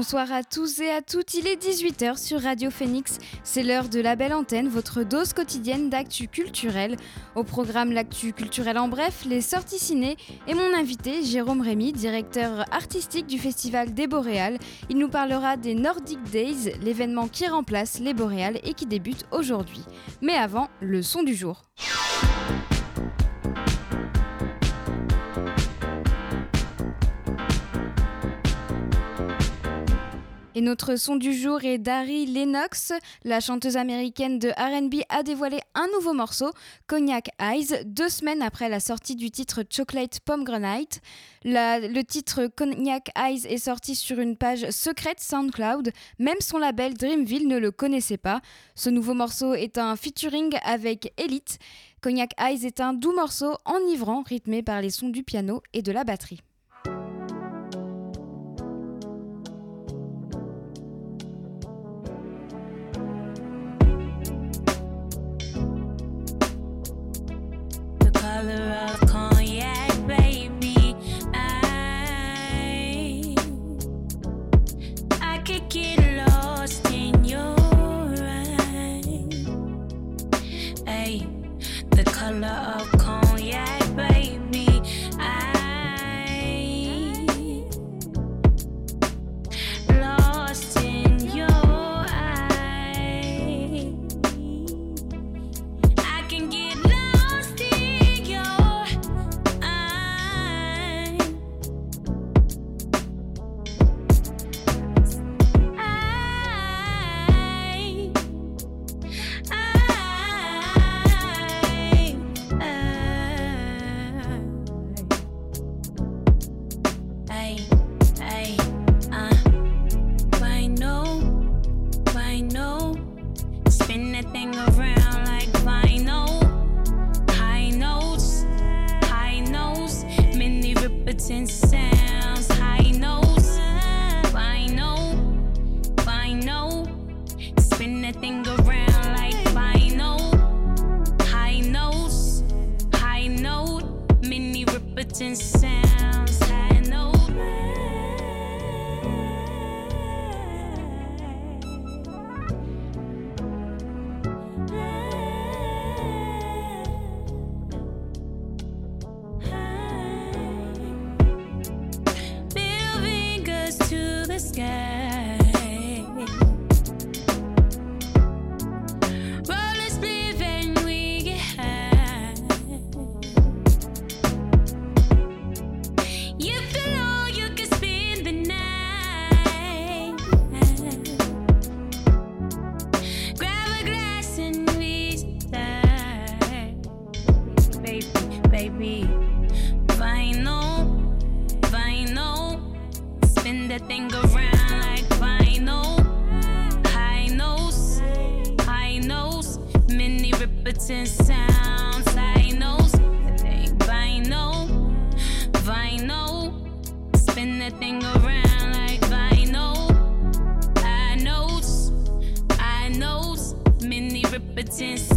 Bonsoir à tous et à toutes, il est 18h sur Radio Phoenix. C'est l'heure de la belle antenne, votre dose quotidienne d'actu culturel. Au programme L'actu culturel en bref, les sorties ciné et mon invité Jérôme Rémy, directeur artistique du festival des Boréales. Il nous parlera des Nordic Days, l'événement qui remplace les Boréales et qui débute aujourd'hui. Mais avant, le son du jour. Et notre son du jour est Dari Lennox. La chanteuse américaine de RB a dévoilé un nouveau morceau, Cognac Eyes, deux semaines après la sortie du titre Chocolate Pomegranate. le titre Cognac Eyes est sorti sur une page secrète SoundCloud. Même son label Dreamville ne le connaissait pas. Ce nouveau morceau est un featuring avec Elite. Cognac Eyes est un doux morceau enivrant rythmé par les sons du piano et de la batterie. of cognac, baby. I I could get lost in your eyes. The color of certain sounds. I know, vinyl, vinyl. Spin that thing around like vinyl. I knows, I repetitions.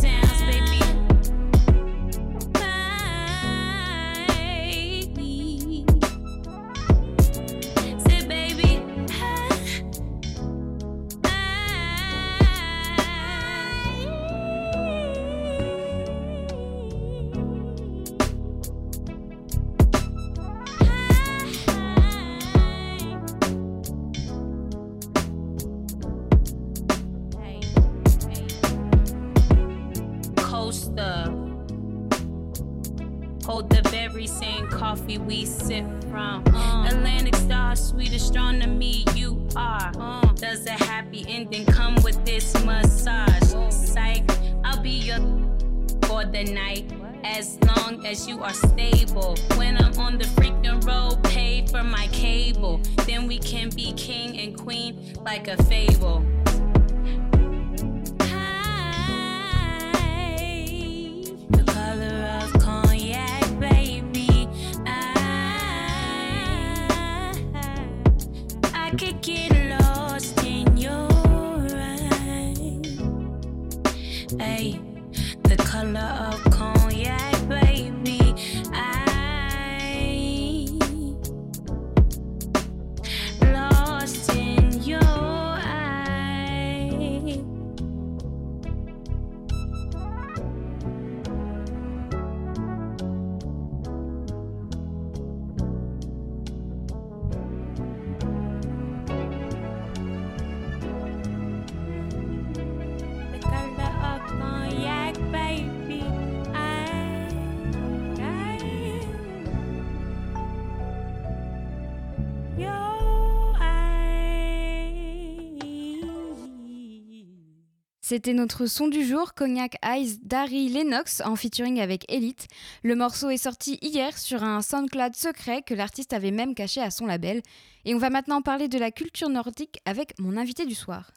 C'était notre son du jour, Cognac Eyes d'Harry Lennox en featuring avec Elite. Le morceau est sorti hier sur un SoundCloud secret que l'artiste avait même caché à son label. Et on va maintenant parler de la culture nordique avec mon invité du soir.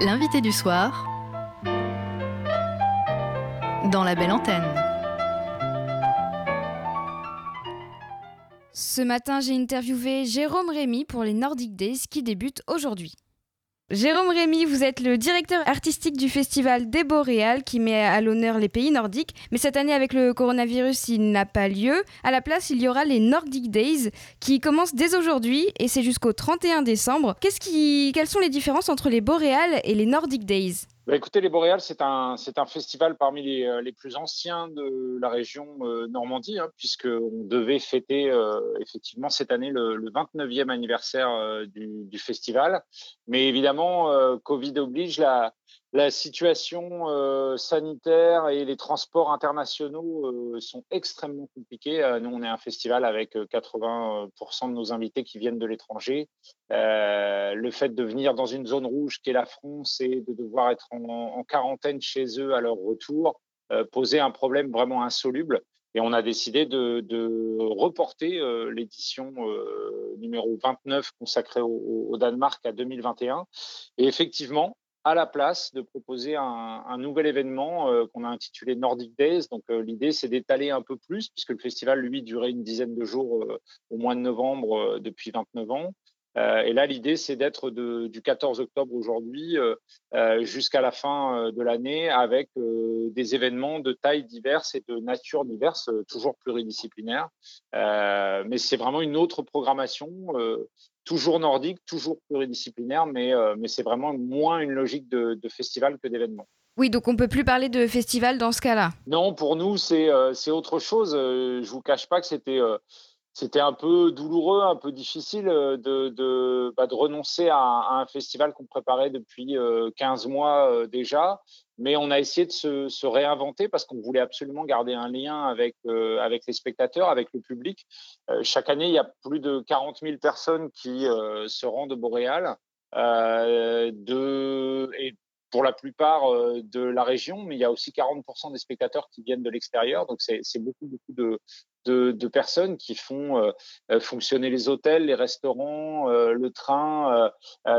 L'invité du soir dans la belle antenne. Ce matin, j'ai interviewé Jérôme Rémy pour les Nordic Days qui débutent aujourd'hui. Jérôme Rémy, vous êtes le directeur artistique du festival des Boréales qui met à l'honneur les pays nordiques. Mais cette année, avec le coronavirus, il n'a pas lieu. À la place, il y aura les Nordic Days qui commencent dès aujourd'hui et c'est jusqu'au 31 décembre. Qu'est-ce qui... Quelles sont les différences entre les Boréales et les Nordic Days? Bah, écoutez, les Boréales, c'est un, c'est un festival parmi les, euh, les, plus anciens de la région euh, Normandie, hein, puisqu'on devait fêter euh, effectivement cette année le, le 29e anniversaire euh, du, du, festival. Mais évidemment, Covid oblige, la, la situation euh, sanitaire et les transports internationaux euh, sont extrêmement compliqués. Euh, nous, on est un festival avec 80% de nos invités qui viennent de l'étranger. le fait de venir dans une zone rouge qui est la France et de devoir être en, quarantaine chez eux à leur retour posait un problème vraiment insoluble. Et on a décidé de, reporter l'édition numéro 29 consacrée au, Danemark à 2021. Et effectivement, à la place de proposer un, nouvel événement euh, qu'on a intitulé Nordic Days. Donc euh, l'idée c'est d'étaler un peu plus puisque le festival lui durait une dizaine de jours euh, au mois de novembre depuis 29 ans. et là l'idée c'est d'être du 14 octobre aujourd'hui jusqu'à la fin de l'année avec des événements de tailles diverses et de nature diverses, toujours pluridisciplinaires. mais c'est vraiment une autre programmation toujours nordique, toujours pluridisciplinaire, mais, euh, mais c'est vraiment moins une logique de, de festival que d'événement. Oui, donc on peut plus parler de festival dans ce cas-là. Non, pour nous, c'est euh, autre chose. Euh, je vous cache pas que c'était euh, c'était un peu douloureux, un peu difficile de, de, bah, de renoncer à, à, un festival qu'on préparait depuis 15 mois déjà. Mais on a essayé de se, réinventer parce qu'on voulait absolument garder un lien avec, avec les spectateurs, avec le public. chaque année, il y a plus de 40 000 personnes qui se rendent au Boréal. Euh, et pour la plupart de la région, mais il y a aussi 40% des spectateurs qui viennent de l'extérieur. Donc, c'est beaucoup, beaucoup de, de, de, personnes qui font euh, euh, fonctionner les hôtels, les restaurants, euh, le train,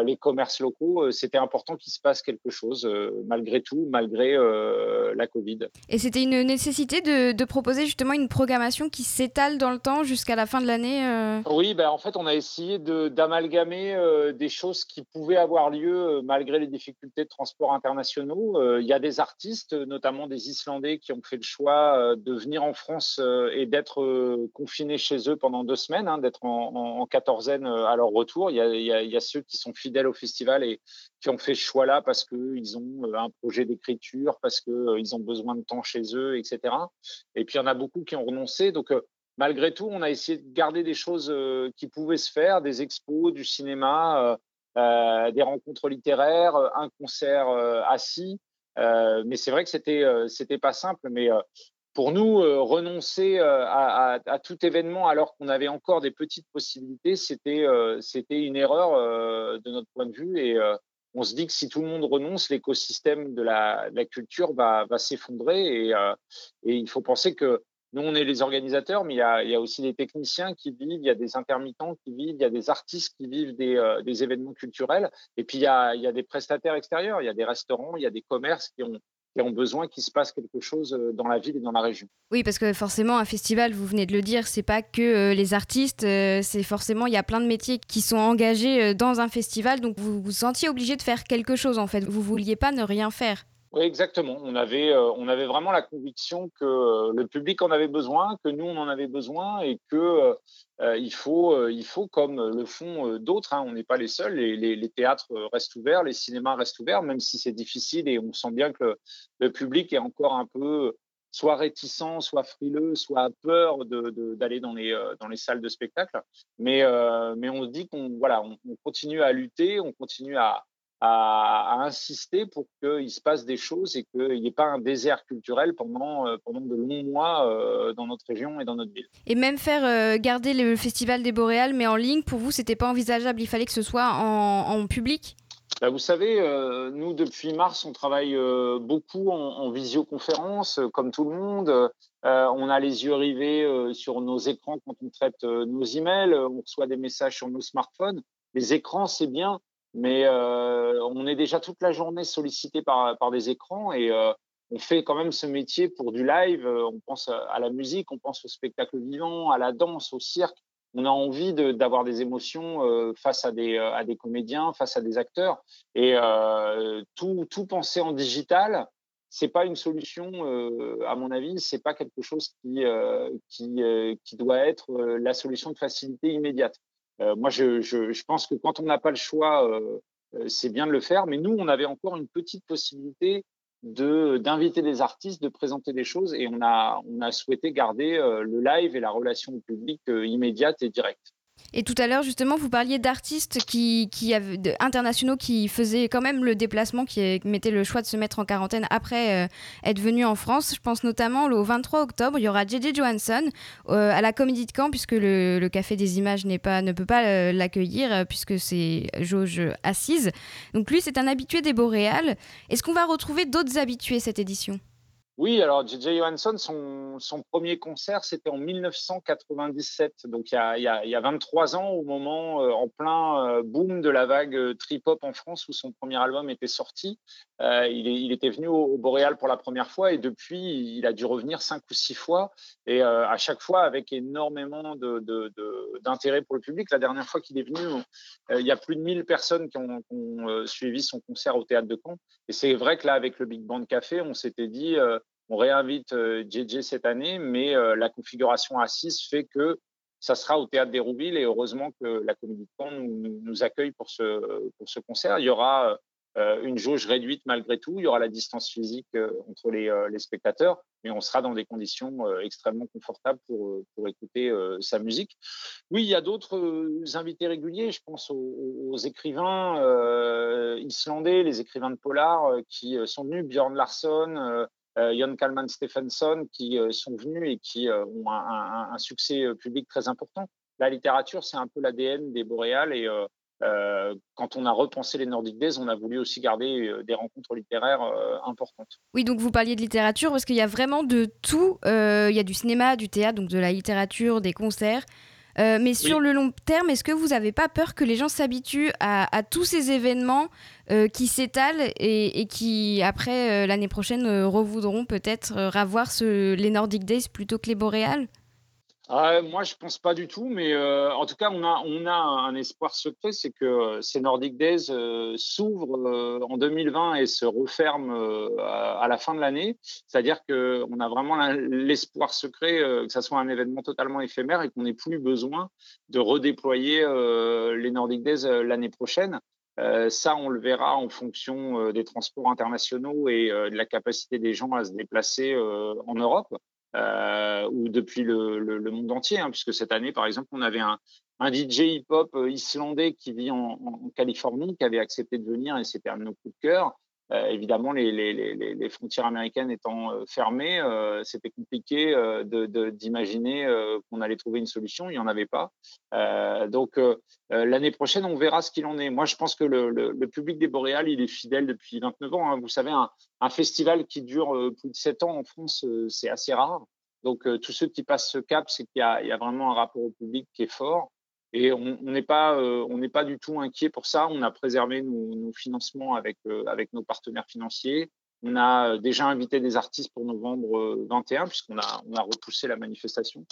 les commerces locaux. C'était important qu'il se passe quelque chose malgré tout, malgré la Covid. Et c'était une nécessité de, de, proposer justement une programmation qui s'étale dans le temps jusqu'à la fin de l'année Oui, ben, en fait, on a essayé d'amalgamer des choses qui pouvaient avoir lieu malgré les difficultés de transport internationaux. Il y a des artistes, notamment des Islandais, qui ont fait le choix de venir en France et d'être euh, confinés chez eux pendant deux semaines, hein, d'être en, en, quatorzaine euh, à leur retour. Il y, a, ceux qui sont fidèles au festival et qui ont fait ce choix-là parce qu'ils ont euh, un projet d'écriture, parce qu'ils ont besoin de temps chez eux, etc. Et puis il y en a beaucoup qui ont renoncé. Donc malgré tout, on a essayé de garder des choses qui pouvaient se faire, des expos, du cinéma, des rencontres littéraires, un concert assis. Mais c'est vrai que c'était pas simple, mais pour nous, euh, renoncer euh, à, tout événement alors qu'on avait encore des petites possibilités, c'était euh, une erreur de notre point de vue. Et on se dit que si tout le monde renonce, l'écosystème de la, culture va, s'effondrer. Et, il faut penser que nous, on est les organisateurs, mais il y, a, aussi des techniciens qui vivent, il y a des intermittents qui vivent, il y a des artistes qui vivent des, événements culturels. Et puis, il y a des prestataires extérieurs, il y a des restaurants, il y a des commerces qui ont qui ont besoin qu'il se passe quelque chose dans la ville et dans la région. Oui, parce que forcément, un festival, vous venez de le dire, c'est pas que les artistes, c'est forcément, il y a plein de métiers qui sont engagés dans un festival, donc vous vous sentiez obligé de faire quelque chose en fait. Vous vouliez pas ne rien faire. Oui, exactement. On avait, euh, on avait vraiment la conviction que euh, le public en avait besoin, que nous on en avait besoin et que euh, il faut, il faut comme le font d'autres. Hein, on n'est pas les seuls. Les, théâtres restent ouverts, les cinémas restent ouverts, même si c'est difficile et on sent bien que le, public est encore un peu soit réticent, soit frileux, soit peur d'aller dans, les, dans les salles de spectacle. Mais, mais on se dit qu'on voilà, on continue à lutter, on continue à, à, insister pour qu'il se passe des choses et qu'il n'y ait pas un désert culturel pendant, euh, pendant de longs mois euh, dans notre région et dans notre ville. Et même faire euh, garder le Festival des Boréales, mais en ligne, pour vous, c'était pas envisageable Il fallait que ce soit en, public? Bah, vous savez, nous, depuis mars, on travaille beaucoup en, visioconférence, comme tout le monde. on a les yeux rivés sur nos écrans quand on traite nos emails. On reçoit des messages sur nos smartphones. Les écrans, c'est bien, mais euh, on est déjà toute la journée sollicité par, par des écrans et euh, on fait quand même ce métier pour du live. Euh, on pense à la musique, on pense au spectacle vivant, à la danse, au cirque. On a envie d'avoir des émotions face à des, à des comédiens, face à des acteurs. Et tout, tout penser en digital, c'est pas une solution, à mon avis. C'est pas quelque chose qui, qui, qui doit être la solution de facilité immédiate. Euh, moi, je, pense que quand on n'a pas le choix, euh, euh, c'est bien de le faire. Mais nous, on avait encore une petite possibilité d'inviter des artistes, de présenter des choses, et on a on a souhaité garder le live et la relation au public immédiate et directe. Et tout à l'heure, justement, vous parliez d'artistes qui, internationaux qui faisaient quand même le déplacement, qui mettaient le choix de se mettre en quarantaine après euh, être venus en France. Je pense notamment au 23 octobre, il y aura JJ Johansson euh, à la Comédie de Caen, puisque le, Café des Images pas, ne peut pas euh, l'accueillir, puisque c'est jauge assise. Donc lui, c'est un habitué des Boréales. Est-ce qu'on va retrouver d'autres habitués cette édition? Oui, alors J.J. Johansson, son, premier concert, c'était en 1997, donc il y, a, il, y a, il y a 23 ans, au moment euh, en plein euh, boom de la vague euh, trip-hop en France, où son premier album était sorti. il, était venu au, Boréal pour la première fois et depuis, il a dû revenir cinq ou six fois, et à chaque fois avec énormément d'intérêt pour le public. La dernière fois qu'il est venu, il y a plus de 1000 personnes qui ont, qui ont suivi son concert au Théâtre de Caen. Et c'est vrai que là, avec le Big Band Café, on s'était dit on réinvite JJ euh, cette année, mais euh, la configuration assise fait que ça sera au théâtre d'Hérouville et heureusement que la Comédie de Caen nous, accueille pour ce, pour ce concert. Il y aura euh, une jauge réduite malgré tout, il y aura la distance physique entre les, les, spectateurs, mais on sera dans des conditions extrêmement confortables pour, pour écouter sa musique. Oui, il y a d'autres invités réguliers, je pense aux, écrivains islandais, les écrivains de polar qui sont venus, Björn Larsson, Jon Kalman Stephenson, qui euh, sont venus et qui euh, ont un, succès public très important. La littérature, c'est un peu l'ADN des Boréales et quand on a repensé les Nordic Days, on a voulu aussi garder des rencontres littéraires importantes. Oui, donc vous parliez de littérature parce qu'il y a vraiment de tout. il y a du cinéma, du théâtre, donc de la littérature, des concerts. Euh, mais sur le long terme, est-ce que vous n'avez pas peur que les gens s'habituent à, tous ces événements euh, qui s'étalent et, qui, après, euh, l'année prochaine, revoudront peut-être ravoir les Nordic Days plutôt que les Boréales? Ah, moi, je pense pas du tout, mais euh, en tout cas, on a, on a un espoir secret, c'est que euh, ces Nordic Days euh, s'ouvrent en 2020 et se referment à, la fin de l'année. C'est-à-dire qu'on a vraiment l'espoir secret que ça soit un événement totalement éphémère et qu'on n'ait plus besoin de redéployer les Nordic Days l'année prochaine. ça, on le verra en fonction des transports internationaux et de la capacité des gens à se déplacer en Europe euh, ou depuis le, le, le monde entier, hein, puisque cette année, par exemple, on avait un, un DJ hip-hop euh, islandais qui vit en, en, Californie, qui avait accepté de venir, et c'était un de nos coups de cœur. Euh, évidemment, les, les, les, les, frontières américaines étant euh, fermées, euh, c'était compliqué d'imaginer qu'on allait trouver une solution. Il n'y en avait pas. donc, l'année prochaine, on verra ce qu'il en est. Moi, je pense que le, le, le, public des Boréales, il est fidèle depuis 29 ans. Hein. Vous savez, un, un, festival qui dure plus de 7 ans en France, c'est assez rare. Donc, tous ceux qui passent ce cap, c'est qu'il y, y, a vraiment un rapport au public qui est fort. Et on n'est pas, euh, on pas du tout inquiet pour ça. On a préservé nos, financements avec, euh, avec nos partenaires financiers. On a déjà invité des artistes pour novembre 21, puisqu'on a, on a repoussé la manifestation.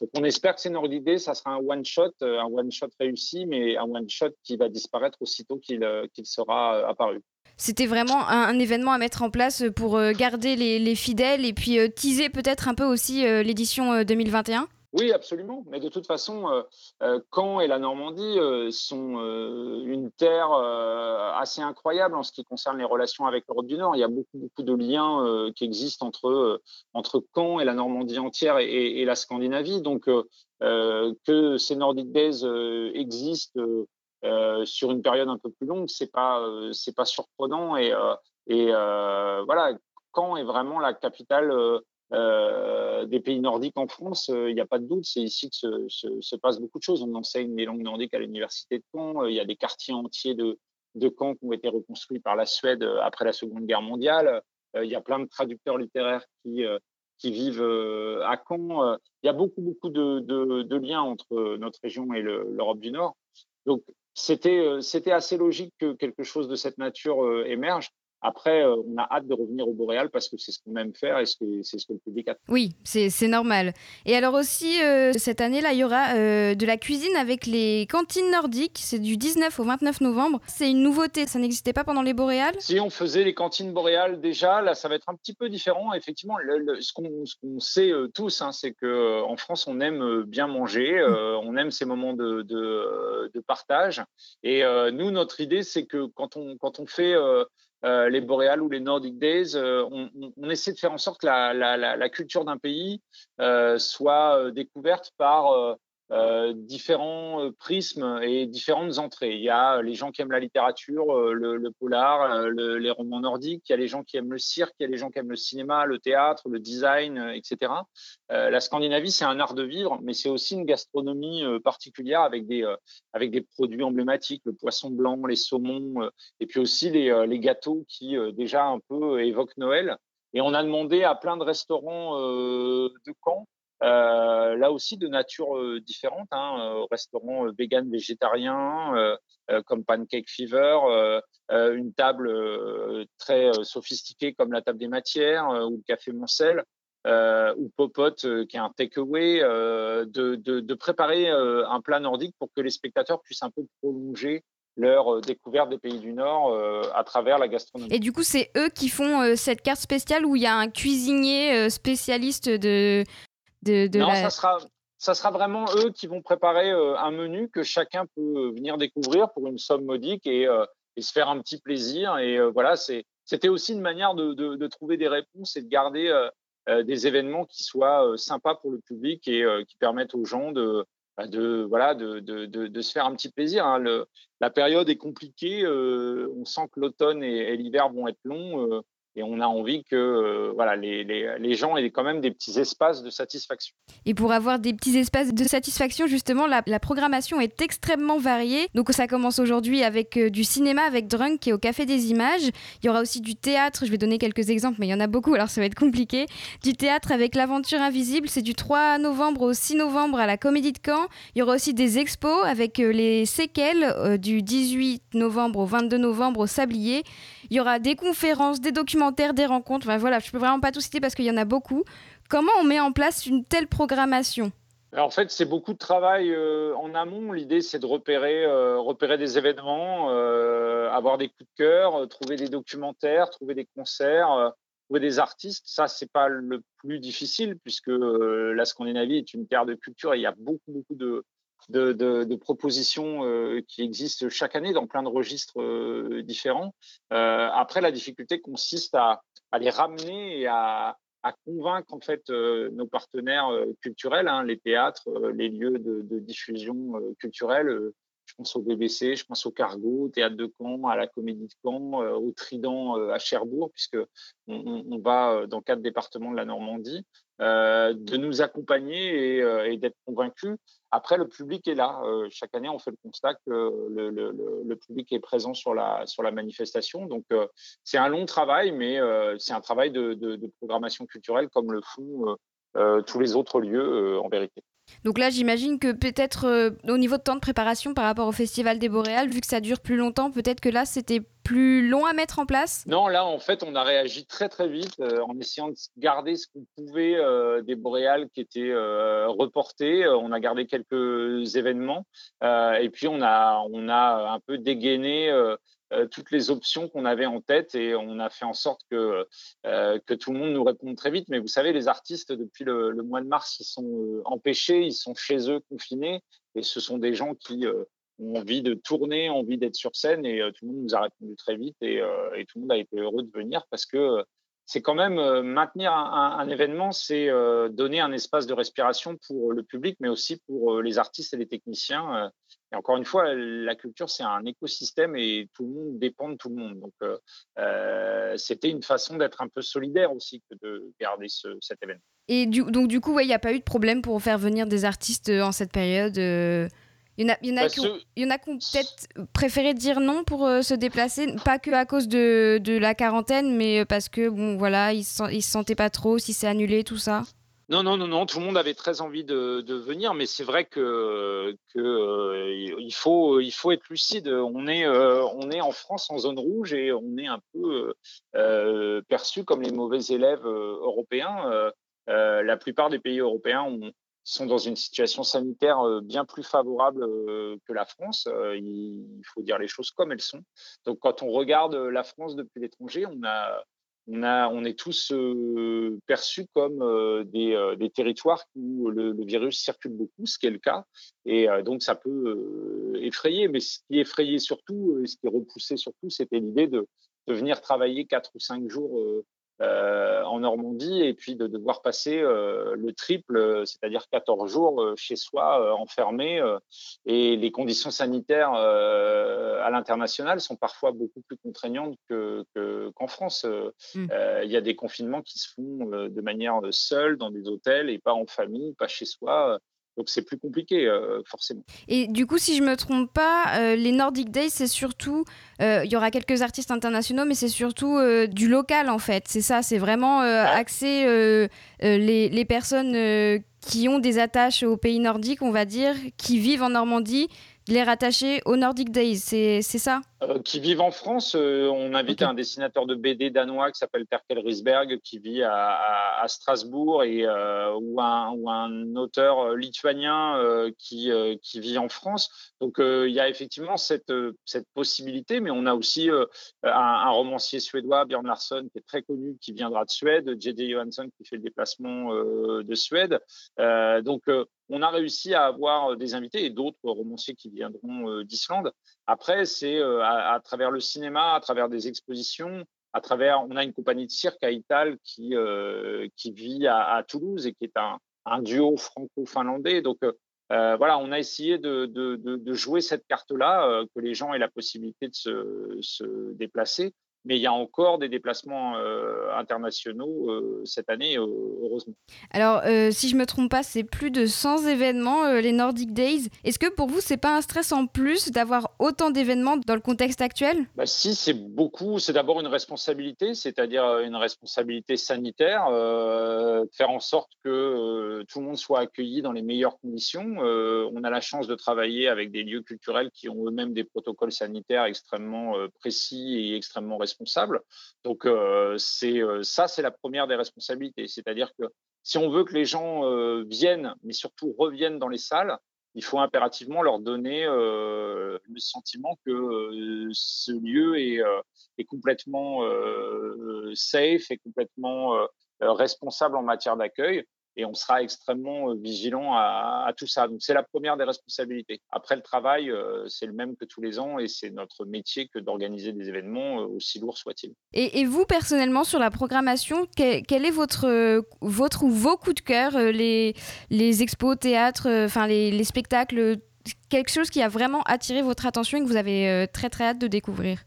Donc, on espère que ces Nordic Days, ça sera un one-shot, un one-shot réussi, mais un one-shot qui va disparaître aussitôt qu'il qu'il sera apparu c'était vraiment un, événement à mettre en place pour garder les fidèles et puis teaser peut-être un peu aussi l'édition 2021 oui, absolument. Mais de toute façon, euh, euh, Caen et la Normandie euh, sont une terre assez incroyable en ce qui concerne les relations avec l'Europe du Nord. Il y a beaucoup, beaucoup de liens qui existent entre, entre Caen et la Normandie entière et, la Scandinavie. Donc, que ces Nordic Days existent sur une période un peu plus longue, c'est pas, c'est pas surprenant. Et, et voilà, Caen est vraiment la capitale euh, des pays nordiques en France, euh, il n'y a pas de doute, c'est ici que se, se, se, passe beaucoup de choses. On enseigne les langues nordiques à l'université de Caen. Euh, il y a des quartiers entiers de, de Caen qui ont été reconstruits par la Suède après la Seconde Guerre mondiale. il y a plein de traducteurs littéraires qui, qui vivent à Caen. il y a beaucoup, beaucoup de, de, liens entre notre région et l'Europe du Nord. Donc, c'était assez logique que quelque chose de cette nature émerge. Après, euh, on a hâte de revenir au Boréal parce que c'est ce qu'on aime faire et c'est ce que le public attend. Oui, c'est normal. Et alors aussi, euh, cette année-là, il y aura euh, de la cuisine avec les cantines nordiques. C'est du 19 au 29 novembre. C'est une nouveauté, ça n'existait pas pendant les Boréales? Si on faisait les cantines boréales déjà, là, ça va être un petit peu différent. Effectivement, ce qu'on sait tous, hein, c'est qu'en France, on aime bien manger, on aime ces moments de, de, de partage. Et nous, notre idée, c'est que quand on, quand on fait euh, les Boréales ou les Nordic Days, euh, on, essaie de faire en sorte que la, culture d'un pays euh, soit découverte par euh, différents euh, prismes et différentes entrées. Il y a les gens qui aiment la littérature, euh, le, polar, les romans nordiques, il y a les gens qui aiment le cirque, il y a les gens qui aiment le cinéma, le théâtre, le design, etc. la Scandinavie, c'est un art de vivre, mais c'est aussi une gastronomie particulière avec des, avec des produits emblématiques, le poisson blanc, les saumons, et puis aussi les, les gâteaux qui déjà un peu évoquent Noël. Et on a demandé à plein de restaurants de Caen euh, là aussi de nature euh, différente, hein, euh, restaurant vegan végétarien comme Pancake Fever, une table très sophistiquée comme la table des matières ou le café Moncel. ou Popote, qui est un takeaway, de, préparer un plat nordique pour que les spectateurs puissent un peu prolonger leur découverte des pays du Nord à travers la gastronomie. Et du coup, c'est eux qui font cette carte spéciale où il y a un cuisinier spécialiste de, non, ça, sera, ça sera vraiment eux qui vont préparer euh, un menu que chacun peut venir découvrir pour une somme modique et, euh, et se faire un petit plaisir. Et euh, voilà, c'était aussi une manière de, de, de, trouver des réponses et de garder des événements qui soient sympas pour le public et qui permettent aux gens de, bah, de voilà de, de, de, se faire un petit plaisir. Hein. Le, la période est compliquée. on sent que l'automne et, et l'hiver vont être longs et on a envie que euh, voilà, les, les, les, gens aient quand même des petits espaces de satisfaction. Et pour avoir des petits espaces de satisfaction, justement, la, programmation est extrêmement variée. Donc ça commence aujourd'hui avec euh, du cinéma avec Drunk qui est au Café des Images. Il y aura aussi du théâtre, je vais donner quelques exemples, mais il y en a beaucoup, alors ça va être compliqué. Du théâtre avec L'Aventure Invisible, c'est du 3 novembre au 6 novembre à la Comédie de Caen. Il y aura aussi des expos avec euh, les séquelles du 18 novembre au 22 novembre au Sablier. Il y aura des conférences, des des rencontres. Enfin, voilà, je peux vraiment pas tout citer parce qu'il y en a beaucoup. Comment on met en place une telle programmation? En fait, c'est beaucoup de travail euh, en amont. L'idée, c'est de repérer, euh, repérer des événements, euh, avoir des coups de cœur, trouver des documentaires, trouver des concerts, trouver des artistes. Ça, c'est pas le plus difficile puisque la Scandinavie est une terre de culture et il y a beaucoup, beaucoup de, de, propositions euh, qui existent chaque année dans plein de registres euh, différents. Euh, après, la difficulté consiste à, les ramener et à, convaincre en fait nos partenaires culturels, hein, les théâtres, les lieux de, diffusion culturelle. je pense au BBC, je pense au Cargo, au Théâtre de Caen, à la Comédie de Caen, au Trident à Cherbourg, puisque on, on, va dans quatre départements de la Normandie. Euh, de nous accompagner et, euh, et d'être convaincus. Après, le public est là. Euh, chaque année, on fait le constat que le, public est présent sur la, sur la manifestation. Donc, c'est un long travail, mais c'est un travail de, programmation culturelle comme le font tous les autres lieux en vérité. Donc là, j'imagine que peut-être euh, au niveau de temps de préparation par rapport au Festival des Boréales, vu que ça dure plus longtemps, peut-être que là, c'était plus long à mettre en place? Non, là, en fait, on a réagi très, très vite euh, en essayant de garder ce qu'on pouvait euh, des boréales qui étaient reportés. On a gardé quelques événements et puis on a, on a un peu dégainé toutes les options qu'on avait en tête et on a fait en sorte que, euh, que tout le monde nous réponde très vite. Mais vous savez, les artistes, depuis le, mois de mars, ils sont euh, empêchés, ils sont chez eux confinés et ce sont des gens qui ont envie de tourner, envie d'être sur scène et tout le monde nous a répondu très vite et, tout le monde a été heureux de venir parce que c'est quand même maintenir un événement, c'est donner un espace de respiration pour le public, mais aussi pour les artistes et les techniciens et encore une fois, la culture, c'est un écosystème et tout le monde dépend de tout le monde. Donc, euh, euh c'était une façon d'être un peu solidaire aussi que de garder ce, cet événement. Et du, donc, du coup, il n'y a pas eu de problème pour faire venir des artistes euh, en cette période. Il y en a, y en a, bah, qui, ont, y en a qui ont peut-être préféré dire non pour euh, se déplacer, pas que à cause de, de, la quarantaine, mais parce que bon voilà, ils se, ils se sentaient pas trop si c'est annulé tout ça. Non, non, non, non, tout le monde avait très envie de, venir, mais c'est vrai que, euh, faut, il faut être lucide. On est, euh, on est en France en zone rouge et on est un peu euh, perçu comme les mauvais élèves européens. la plupart des pays européens sont dans une situation sanitaire bien plus favorable que la France. il faut dire les choses comme elles sont. Donc, quand on regarde la France depuis l'étranger, on a on, a, on est tous euh, perçus comme euh, des, euh, des, territoires où le, virus circule beaucoup, ce qui est le cas. Et donc, ça peut effrayer. Mais ce qui effrayait surtout, ce qui repoussait surtout, c'était l'idée de, de, venir travailler quatre ou cinq jours euh, en Normandie et puis de devoir passer euh, le triple, c'est-à-dire 14 jours euh, chez soi, enfermé. et les conditions sanitaires à l'international sont parfois beaucoup plus contraignantes qu'en France. Mmh. Il y a des confinements qui se font de manière seule dans des hôtels et pas en famille, pas chez soi. Donc c'est plus compliqué, euh, forcément. Et du coup, si je me trompe pas, euh, les Nordic Days, c'est surtout, euh, il y aura quelques artistes internationaux, mais c'est surtout du local en fait. C'est ça, c'est vraiment axé les, les, personnes qui ont des attaches au pays nordique, on va dire, qui vivent en Normandie, les rattacher aux Nordic Days, c'est ça? Euh, Qui vivent en France. Euh, on invite un dessinateur de BD danois qui s'appelle Terkel Risberg, qui vit à, Strasbourg, et, euh, ou, un, ou, un, auteur lituanien qui, qui vit en France. Donc il y a effectivement cette, cette possibilité, mais on a aussi un, romancier suédois, Björn Larsson, qui est très connu, qui viendra de Suède, J.D. Johansson qui fait le déplacement de Suède. donc on a réussi à avoir des invités et d'autres romanciers qui viendront euh, d'Islande. Après, c'est euh, à, travers le cinéma, à travers des expositions, à travers. On a une compagnie de cirque à Ital euh, qui vit à, Toulouse et qui est un, duo franco-finlandais. Donc voilà, on a essayé de, jouer cette carte-là, que les gens aient la possibilité de se déplacer mais il y a encore des déplacements euh, internationaux euh, cette année, euh, heureusement. Alors, si je me trompe pas, c'est plus de 100 événements, les Nordic Days. Est-ce que pour vous, c'est pas un stress en plus d'avoir autant d'événements dans le contexte actuel? Bah, Si, c'est beaucoup. C'est d'abord une responsabilité, c'est-à-dire une responsabilité sanitaire, faire en sorte que tout le monde soit accueilli dans les meilleures conditions. on a la chance de travailler avec des lieux culturels qui ont eux-mêmes des protocoles sanitaires extrêmement précis et extrêmement Donc euh, c'est euh, ça, c'est la première des responsabilités. C'est-à-dire que si on veut que les gens euh, viennent, mais surtout reviennent dans les salles, il faut impérativement leur donner le sentiment que ce lieu est, est complètement safe et complètement responsable en matière d'accueil et on sera extrêmement euh, vigilant à, tout ça. Donc c'est la première des responsabilités. Après le travail, euh, c'est le même que tous les ans et c'est notre métier que d'organiser des événements, euh, aussi lourds soient-ils. Et, vous personnellement sur la programmation, quel, est votre, votre ou vos coups de cœur, les, les expos, théâtres, enfin les, les spectacles, quelque chose qui a vraiment attiré votre attention et que vous avez très très hâte de découvrir?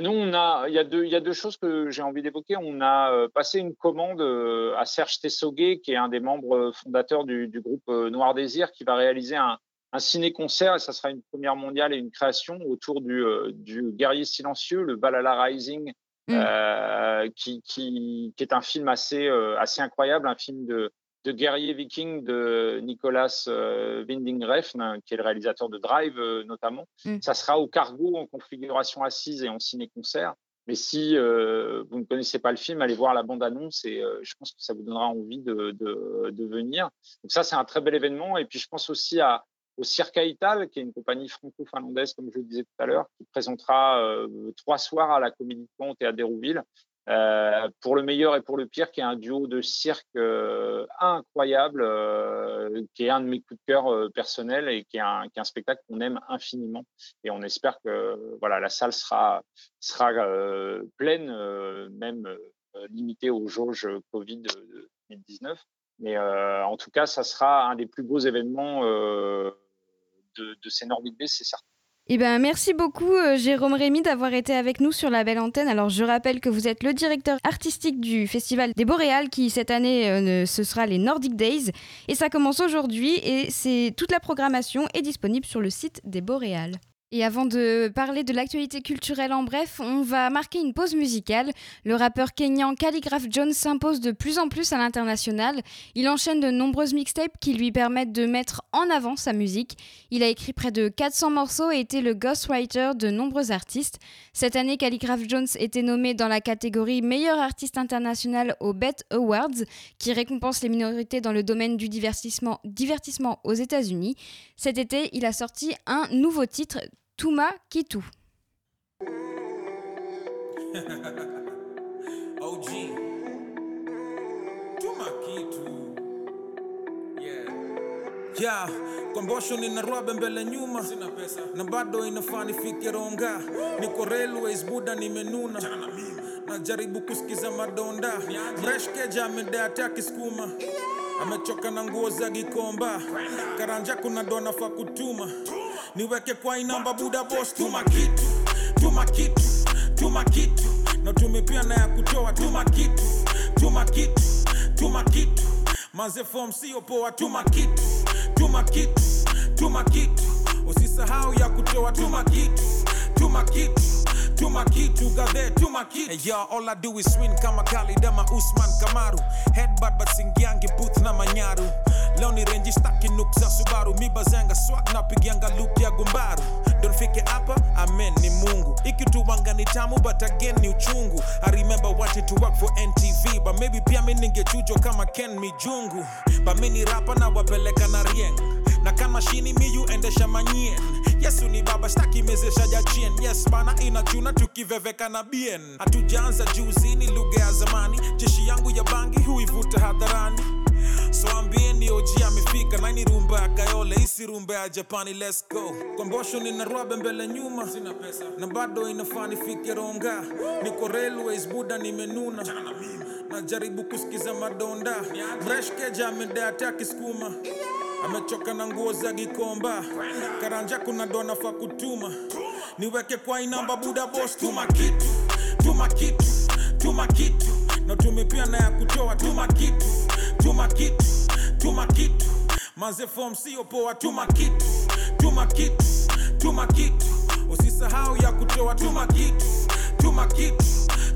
Nous, on a, il y a deux, il y a deux choses que j'ai envie d'évoquer. On a euh, passé une commande euh, à Serge Tessoguet, qui est un des membres euh, fondateurs du, du groupe Noir Désir, qui va réaliser un, un ciné-concert, et ça sera une première mondiale et une création autour du, du guerrier silencieux, le Valhalla Rising, mmh. qui, qui, qui, est un film assez, assez incroyable, un film de, de guerrier viking de Nicolas euh, Winding Refn, qui est le réalisateur de Drive notamment. Mm. Ça sera au cargo en configuration assise et en ciné-concert. Mais si vous ne connaissez pas le film, allez voir la bande-annonce et je pense que ça vous donnera envie de, de, de venir. Donc ça, c'est un très bel événement. Et puis je pense aussi à, au Circa Ital, qui est une compagnie franco-finlandaise, comme je le disais tout à l'heure, qui présentera euh, trois soirs à la Comédie de Ponte et à Dérouville, euh, pour le meilleur et pour le pire, qui est un duo de cirque euh, incroyable, euh, qui est un de mes coups de cœur personnels et qui est un, spectacle qu'on aime infiniment. Et on espère que voilà, la salle sera, sera pleine, même limitée aux jauges Covid 2019. Mais en tout cas, ça sera un des plus beaux événements de, de ces Nordic c'est certain. Eh ben, merci beaucoup euh, Jérôme Rémy d'avoir été avec nous sur la belle antenne. Alors je rappelle que vous êtes le directeur artistique du Festival des Boréales qui cette année euh, ce sera les Nordic Days et ça commence aujourd'hui et c'est toute la programmation est disponible sur le site des Boréales. Et avant de parler de l'actualité culturelle en bref, on va marquer une pause musicale. Le rappeur kényan Calligraph Jones s'impose de plus en plus à l'international. Il enchaîne de nombreuses mixtapes qui lui permettent de mettre en avant sa musique. Il a écrit près de 400 morceaux et été le ghostwriter de nombreux artistes. Cette année, Calligraph Jones était nommé dans la catégorie meilleur artiste international au BET Awards, qui récompense les minorités dans le domaine du divertissement, divertissement aux États-Unis. Cet été, il a sorti un nouveau titre Touma Kitu. OG. Touma Kitu. Yeah. Yeah, nina ninarwabe mbele nyuma, sina pesa na bado inafaa nifike Ronga. Niko railways buda nimenuna, najaribu kusikiza madonda. mreshkeja amedeatakiskuma amedea ataki skuma amechoka na nguo za Gikomba, karanja kuna dona fa kutuma. Niweke kwa inamba buda boss, tuma kitu tuma kitu tuma kitu. Na tumipia na ya kutoa, tuma kitu tuma kitu tuma kitu. Maze form sio poa, tuma kitu tuma kitu tuma kitu. Usisahau ya kutoa, tuma kitu tuma kitu tuma kitu gadhe tuma kitu hey, yeah, all I do is swing kama Kali dama Usman Kamaru. Headbutt but singiangi booth na manyaru. Leo ni renji staki nuk za Subaru. Mibazanga swag na pigianga loop ya gumbaru. Donfike hapa amen ni Mungu. Ikituwanga ni tamu but again ni uchungu. I remember wanting to work for NTV but maybe pia mi ningechujwa kama Ken Mijungu. But mi ni rapa na wapeleka na rieng na kan mi miyu endesha manyien yesu ni baba staki mezeshaja chien. Yes bana inachuna tukiveveka na bien. Hatujaanza juzi ni lugha ya zamani. Jeshi yangu ya bangi huivuta hadharani. So ambieni oji amefika naini rumba ya kayole isi rumba ya japani let's go. Kombosho nina rwabe mbele nyuma. Sina pesa. Na bado inafani nifike ronga. Niko railways buda nimenuna. Najaribu kusikiza madonda. Fresh keja amedea yeah. skuma amechoka na nguo za Gikomba, karanja kuna dona fa kutuma, niweke kwa inamba buda boss, tuma kitu tuma kitu tuma kitu. Na tumepia na ya kutoa, tuma kitu tuma kitu tuma kitu. Manze form sio poa, tuma kitu tuma kitu tuma kitu. Usisahau ya kutoa, tuma kitu tuma kitu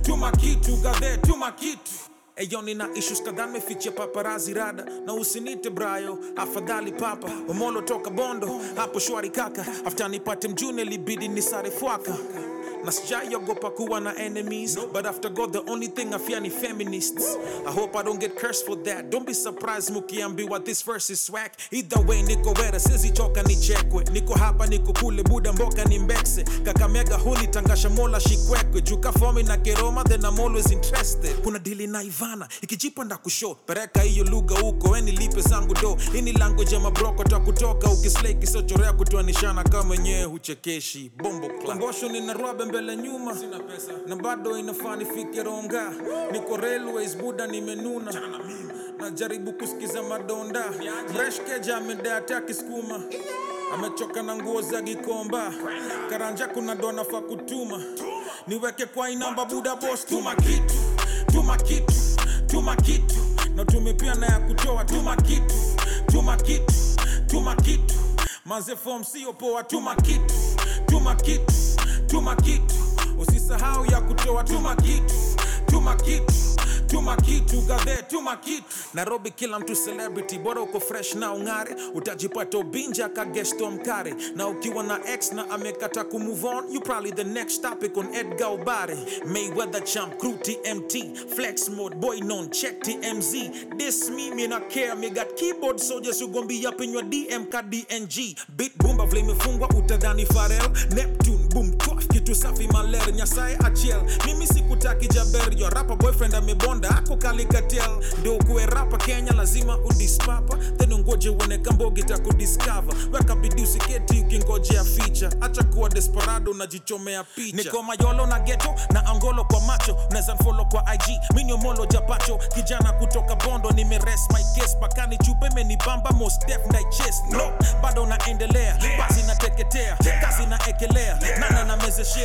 tuma kitu. Gadhe tuma kitu Eyo nina issues kadhaa nimefichia paparazi rada. Na usinite brayo. Afadhali papa. Omolo toka bondo. Hapo shwari kaka. After nipate mjune libidi nisare fwaka na sijaiogopa kuwa na enemies no. but after god the only thing i fear ni feminists. Woo. i hope i don't get cursed for that. Don't be surprised mukiambiwa this verse is swag either way niko wera sizichoka nichekwe niko hapa niko kule buda mboka ni mbekse. Kakamega huni tangasha mola shikwekwe. Juka fomi na keroma then i'm always interested. Kuna dili na ivana ikijipa nda kusho pereka hiyo lugha huko eni lipe zangu do. Ini language ya mabroko ta kutoka ukislei kisochorea kutoanishana kama wenyewe huchekeshi. Bombo klambosho nina rwabe mbele nyuma. Sina pesa. na bado inafaa nifike ronga. Niko railways buda nimenuna. Najaribu kusikiza madonda. Fresh keja amedea ataki skuma. Amechoka na nguo za Gikomba, karanja kuna dona fa kutuma, niweke kwa inamba buda boss, tuma kitu. tuma kitu. Tuma kitu. Na tumepia na ya kutoa, tuma kitu. Tuma kitu. Tuma kitu. Manze form sio poa, tuma kitu. Tuma kitu tuma kitu usisahau ya kutoa, tuma kitu tuma kitu tuma kitu gadhe tuma kitu nairobi kila mtu celebrity. Bora uko fresh na ung'are. Utajipata ubinja kagesto mkare na ukiwa na x na amekata kumove on you probably the next topic on edgar obare mayweather champ crew tmt flex mode boy non check tmz this me me not care me got keyboard soldiers who gon' be up in your dm ka dng beat bumba vile imefungwa utadhani farel neptune boom kitu safi maler nyasaye achiel. Mimi sikutaki jaber yo rapa boyfriend amebonda ako kalikatel ndo kuwe rapa kenya lazima udispapa then ungoje uone kambogi takudiscover weka bidii usiketi ukingojea ficha acha kuwa desperado unajichomea picha. Niko mayolo na geto na angolo kwa macho. Naweza mfolo kwa ig minyomolo japacho. Kijana kutoka bondo nimeres my case. Pakani chupe menibamba most def na chest. No bado naendelea. Basi nateketea kazi naekelea. Nana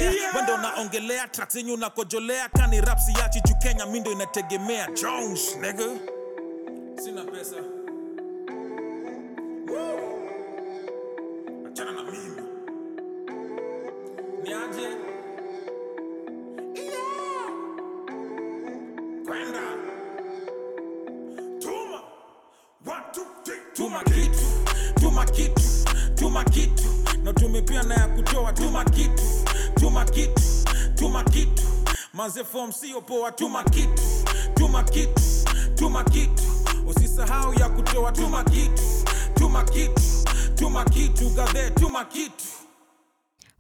namezeshea wendo naongelea track zenyu nakojolea kani rapsi yachi juu kenya mindo inategemea. Jones nigga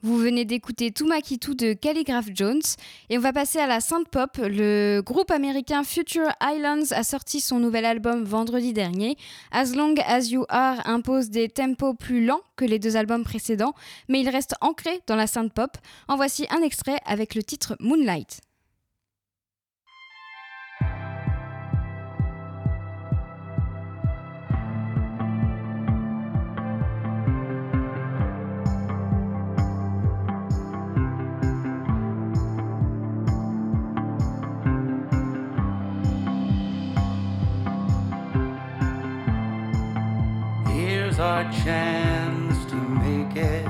Vous venez d'écouter Tumakitu de Calligraph Jones et on va passer à la synth pop. Le groupe américain Future Islands a sorti son nouvel album vendredi dernier. As Long As You Are impose des tempos plus lents que les deux albums précédents, mais il reste ancré dans la synth pop. En voici un extrait avec le titre Moonlight. Our chance to make it.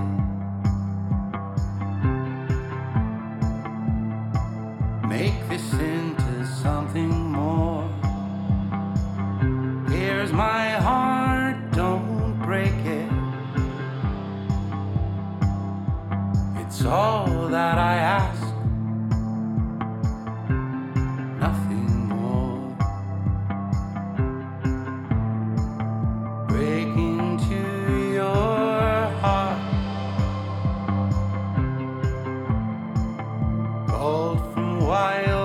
Make this into something more. Here's my heart, don't break it. It's all that I ask. From wild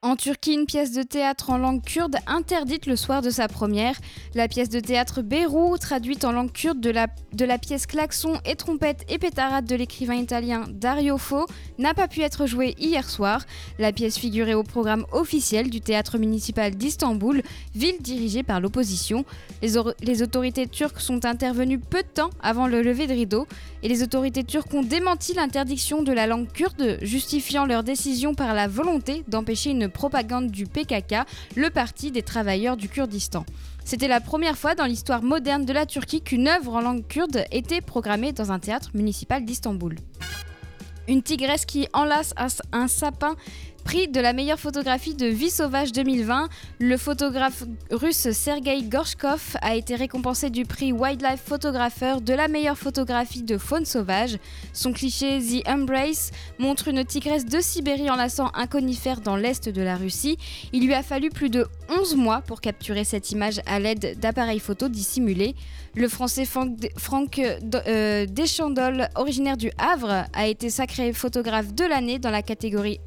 En Turquie, une pièce de théâtre en langue kurde interdite le soir de sa première. La pièce de théâtre Bérou, traduite en langue kurde de la, pièce Klaxon et trompette et pétarade de l'écrivain italien Dario Fo, n'a pas pu être jouée hier soir. La pièce figurait au programme officiel du théâtre municipal d'Istanbul, ville dirigée par l'opposition. Les, les autorités turques sont intervenues peu de temps avant le lever de rideau et les autorités turques ont démenti l'interdiction de la langue kurde, justifiant leur décision par la volonté d'empêcher une propagande du PKK, le parti des travailleurs du Kurdistan. C'était la première fois dans l'histoire moderne de la Turquie qu'une œuvre en langue kurde était programmée dans un théâtre municipal d'Istanbul. Une tigresse qui enlace un sapin Prix de la meilleure photographie de Vie sauvage 2020, le photographe russe Sergei Gorshkov a été récompensé du prix Wildlife Photographer de la meilleure photographie de faune sauvage. Son cliché The Embrace montre une tigresse de Sibérie enlaçant un conifère dans l'est de la Russie. Il lui a fallu plus de 11 mois pour capturer cette image à l'aide d'appareils photo dissimulés. Le français Franck euh, Deschandoles, originaire du Havre, a été sacré photographe de l'année dans la catégorie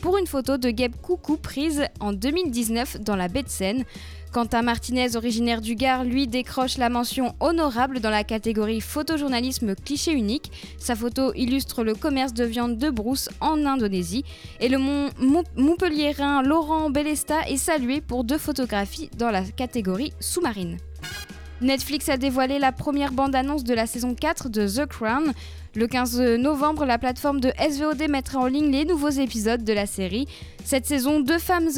pour une photo de Geb Coucou prise en 2019 dans la baie de Seine. Quentin Martinez, originaire du Gard, lui décroche la mention honorable dans la catégorie photojournalisme cliché unique. Sa photo illustre le commerce de viande de brousse en Indonésie. Et le Montpelliérain Laurent Bellesta est salué pour deux photographies dans la catégorie sous-marine. Netflix a dévoilé la première bande-annonce de la saison 4 de The Crown. Le 15 novembre, la plateforme de SVOD mettra en ligne les nouveaux épisodes de la série. Cette saison, deux femmes,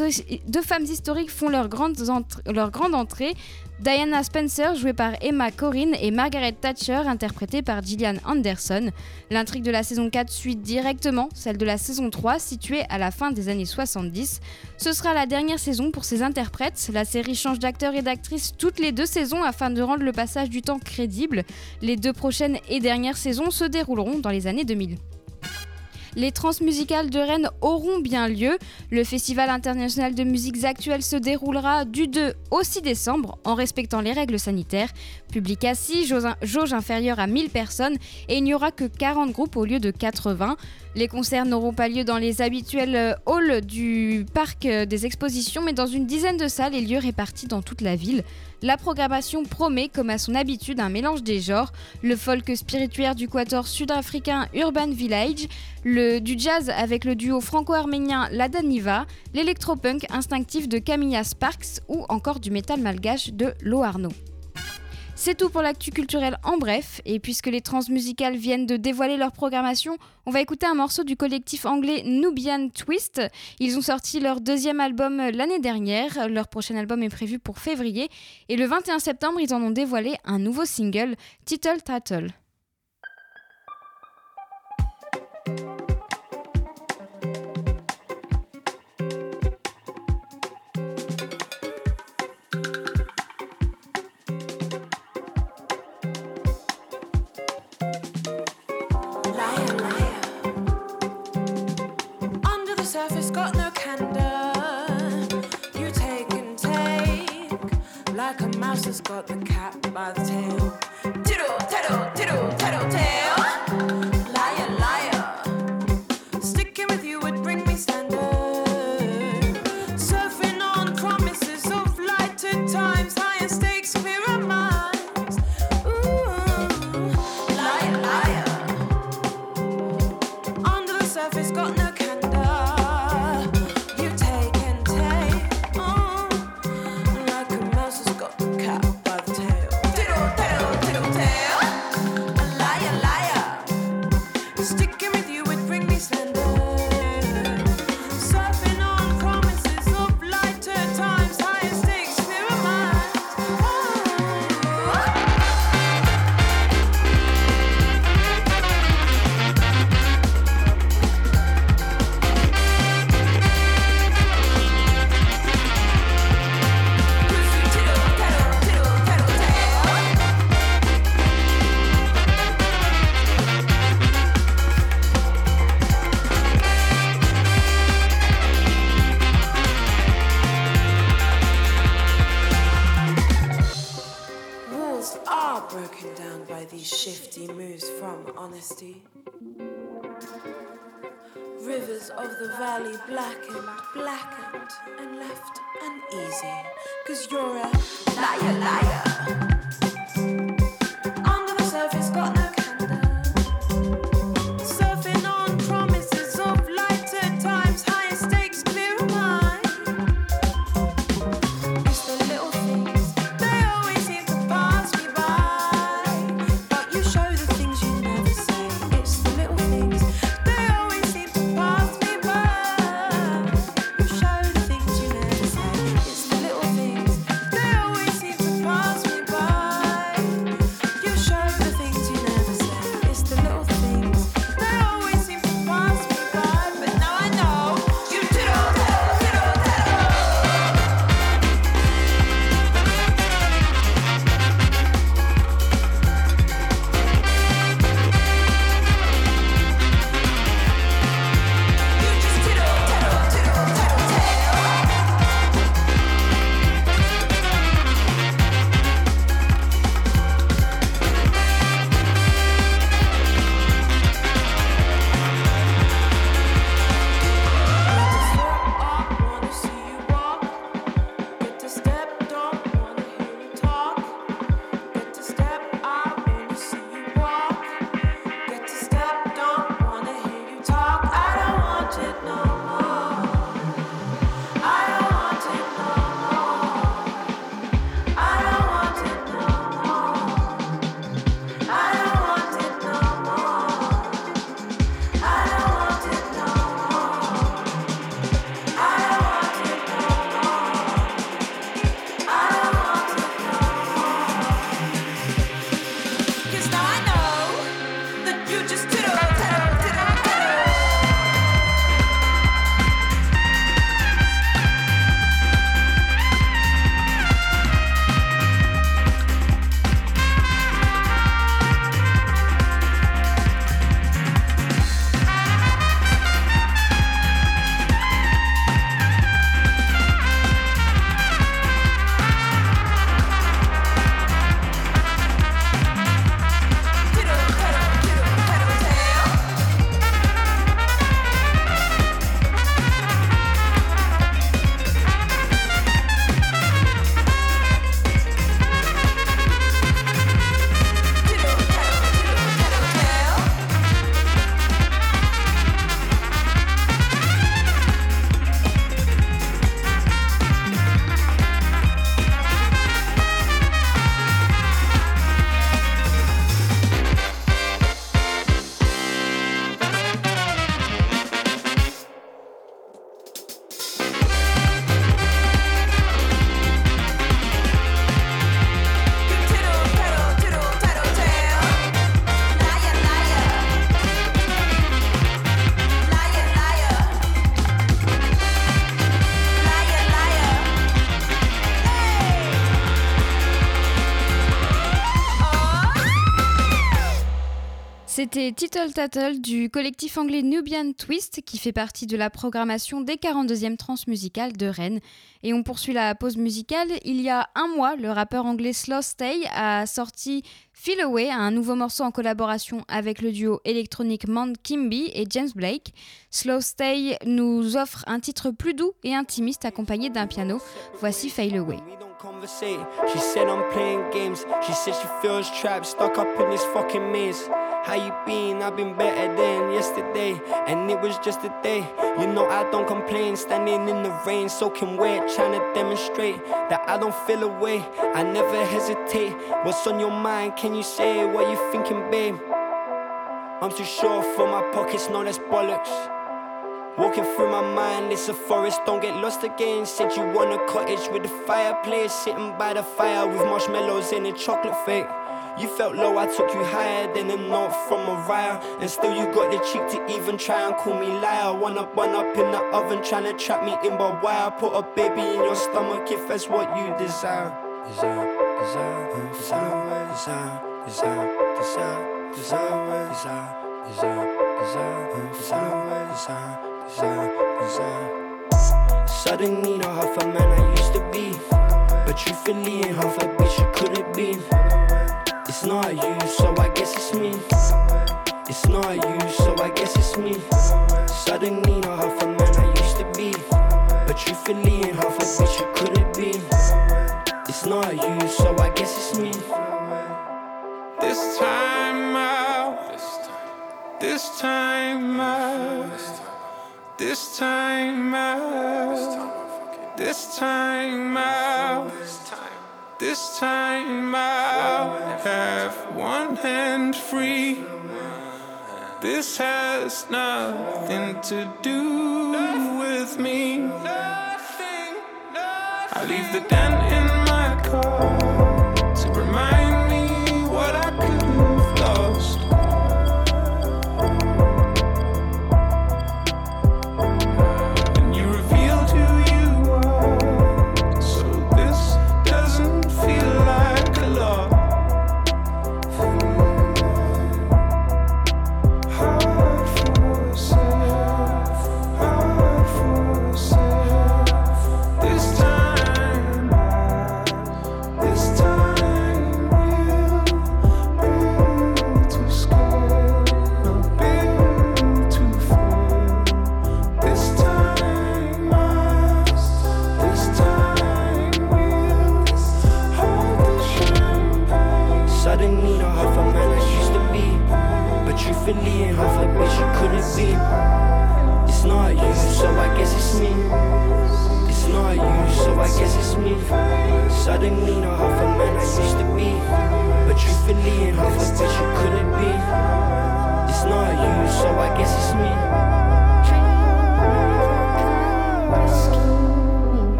historiques font leur grande entrée. Diana Spencer, jouée par Emma Corrin, et Margaret Thatcher, interprétée par Gillian Anderson. L'intrigue de la saison 4 suit directement celle de la saison 3, située à la fin des années 70. Ce sera la dernière saison pour ces interprètes. La série change d'acteurs et d'actrices toutes les deux saisons afin de rendre le passage du temps crédible. Les deux prochaines et dernières saisons se dérouleront dans les années 2000 les transmusicales de Rennes auront bien lieu. Le Festival international de musiques actuelles se déroulera du 2 au 6 décembre en respectant les règles sanitaires. Public assis, jauge inférieure à 1000 personnes et il n'y aura que 40 groupes au lieu de 80. Les concerts n'auront pas lieu dans les habituels euh, halls du parc euh, des expositions, mais dans une dizaine de salles et lieux répartis dans toute la ville. La programmation promet, comme à son habitude, un mélange des genres, le folk spirituaire du quator sud-africain Urban Village, le, du jazz avec le duo franco-arménien La Daniva, l'électropunk instinctif de Camilla Sparks ou encore du métal malgache de Loarno. C'est tout pour l'actu culturel en bref, et puisque les transmusicales viennent de dévoiler leur programmation, on va écouter un morceau du collectif anglais Nubian Twist. Ils ont sorti leur deuxième album l'année dernière, leur prochain album est prévu pour février, et le 21 septembre ils en ont dévoilé un nouveau single, Title Tattle. Has got the cat by the tail. Broken down by these shifty moves from honesty. Rivers of the valley blackened, blackened, and left uneasy. Cause you're a liar, liar. C'était Title Tattle du collectif anglais Nubian Twist qui fait partie de la programmation des 42e transmusicales de Rennes. Et on poursuit la pause musicale. Il y a un mois, le rappeur anglais Slow Stay a sorti Feel Away, un nouveau morceau en collaboration avec le duo électronique Man Kimby et James Blake. Slow Stay nous offre un titre plus doux et intimiste accompagné d'un piano. Voici Feel Away. How you been? I've been better than yesterday, and it was just a day. You know I don't complain, standing in the rain, soaking wet, trying to demonstrate that I don't feel away. I never hesitate. What's on your mind? Can you say what you're thinking, babe? I'm too short for my pockets, no, that's bollocks. Walking through my mind, it's a forest, don't get lost again. Said you want a cottage with a fireplace, sitting by the fire with marshmallows and a chocolate fake. You felt low, I took you higher than a note from a riot. And still, you got the cheek to even try and call me liar. One up, one up in the oven, trying to trap me in by wire. Put a baby in your stomach if that's what you desire. Desire, desire, desire, desire, desire, desire, desire, desire, desire, desire, desire, desire desire, desire. Suddenly, not half a man I used to be. But truthfully, ain't half a bitch you could've been. It's not you, so I guess it's me. It's not you, so I guess it's me. Suddenly, not half a man I used to be. But truthfully, ain't half a bitch you couldn't be. It's not you, so I guess it's me. This time out. This time out. This time out. This time out. This time I'll have one hand free. This has nothing to do with me. I leave the dent in my car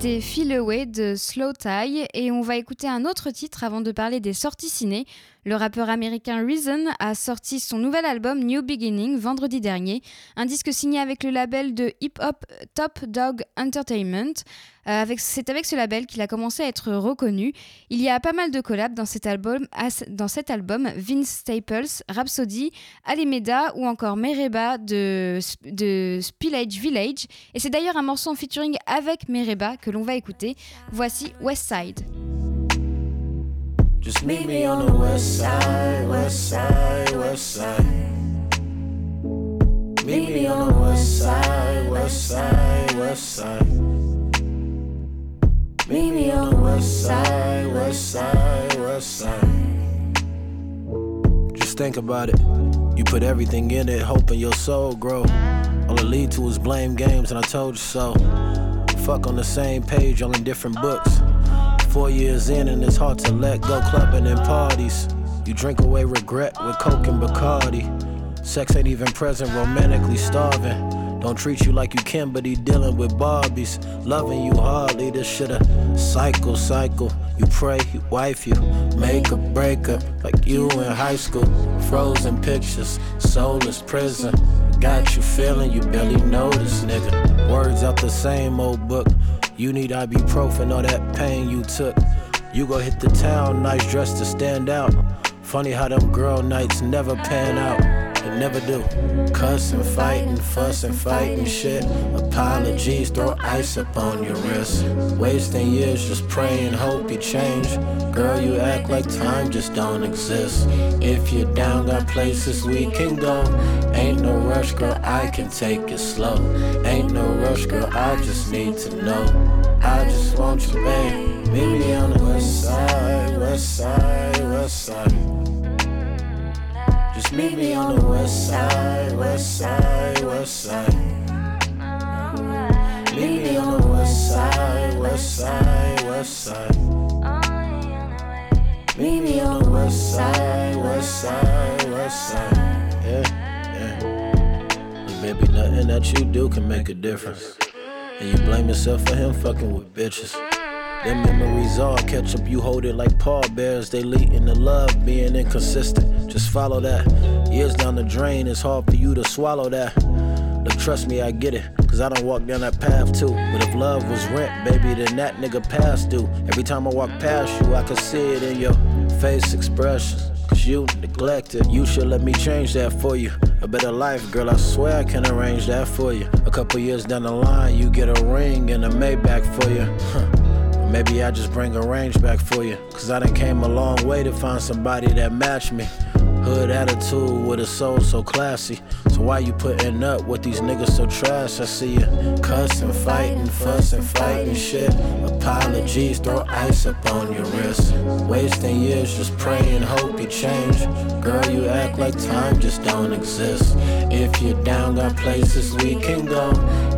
C'était Feel de Slow Tie et on va écouter un autre titre avant de parler des sorties ciné. Le rappeur américain Reason a sorti son nouvel album New Beginning vendredi dernier, un disque signé avec le label de hip-hop Top Dog Entertainment. Euh, C'est avec ce label qu'il a commencé à être reconnu. Il y a pas mal de collabs dans cet album, Vince Staples, Rhapsody, Alimeda ou encore Mereba de, de Spillage Village. Et c'est d'ailleurs un morceau en featuring avec Mereba que l'on va écouter. Voici West Side. Just meet me on the west side, west side, west side. Meet me on the west side, west side, west side. Meet me on the west side, west side, west side. Just think about it. You put everything in it, hoping your soul grow. All it lead to is blame games, and I told you so. Fuck on the same page, all in different books. Four years in, and it's hard to let go. Clubbing and parties. You drink away regret with Coke and Bacardi. Sex ain't even present, romantically starving. Don't treat you like you can, but he dealing with Barbies. Loving you hardly, this shit a cycle, cycle. You pray, you wife, you make a breaker. Like you in high school, frozen pictures, soulless prison. Got you feeling, you barely know this nigga. Words out the same old book. You need ibuprofen, all that pain you took. You go hit the town, nice dress to stand out. Funny how them girl nights never pan out. Never do. Cussing, fighting, fussing, fighting shit. Apologies, throw ice up on your wrist. Wasting years just praying, hope you change. Girl, you act like time just don't exist. If you're down, got places we can go. Ain't no rush, girl, I can take it slow. Ain't no rush, girl, I just need to know. I just want you, babe. Meet me on the west side, west side, west side. Meet me on the west side, west side, west side. Meet me on the west side, west side, west side. Meet me on the west side, west side, west side. Yeah, yeah. Nothing that you do can make a difference. And you blame yourself for him fucking with bitches. Them memories all catch up, you hold it like pallbearers. They lead in the love, being inconsistent. Just follow that. Years down the drain, it's hard for you to swallow that. Look, trust me, I get it. Cause Cause I don't walk down that path too. But if love was rent, baby, then that nigga passed due. Every time I walk past you, I can see it in your face expression. Cause you neglected. You should let me change that for you. A better life, girl, I swear I can arrange that for you. A couple years down the line, you get a ring and a Maybach for you. Huh. Maybe I just bring a range back for you. Cause I done came a long way to find somebody that matched me. Hood attitude with a soul so classy. So why you putting up with these niggas so trash? I see you cussing, fighting, fussing, fighting shit. Apologies, throw ice up on your wrist. Wasting years just praying, hope you change. Girl, you act like time just don't exist. If you're down, got places we can go.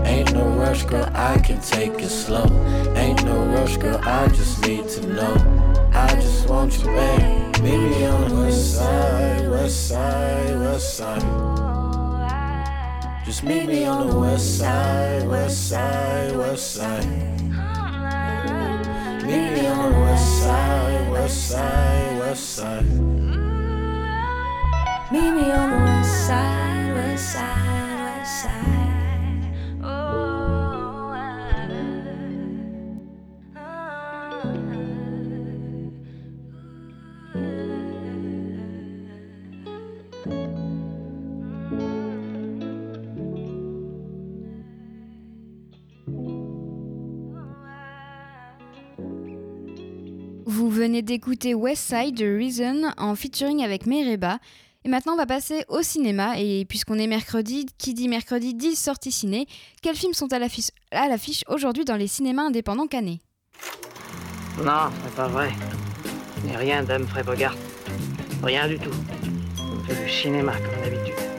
Ain't no rush, girl, I can take it slow. Ain't no rush, girl, I just need to know. I just want you, babe. Meet me on the west side, west side, west side. Just meet me on the west side, west side, west side. Meet me on the west side, west side, west side. Meet me on the west side, west side, west side. Venez d'écouter West Side de Reason en featuring avec Mereba. Et maintenant, on va passer au cinéma. Et puisqu'on est mercredi, qui dit mercredi dit sortie ciné. Quels films sont à l'affiche aujourd'hui dans les cinémas indépendants canés Non, c'est pas vrai. N'ai rien d'Humphrey Bogart. Rien du tout. On fait du cinéma comme d'habitude.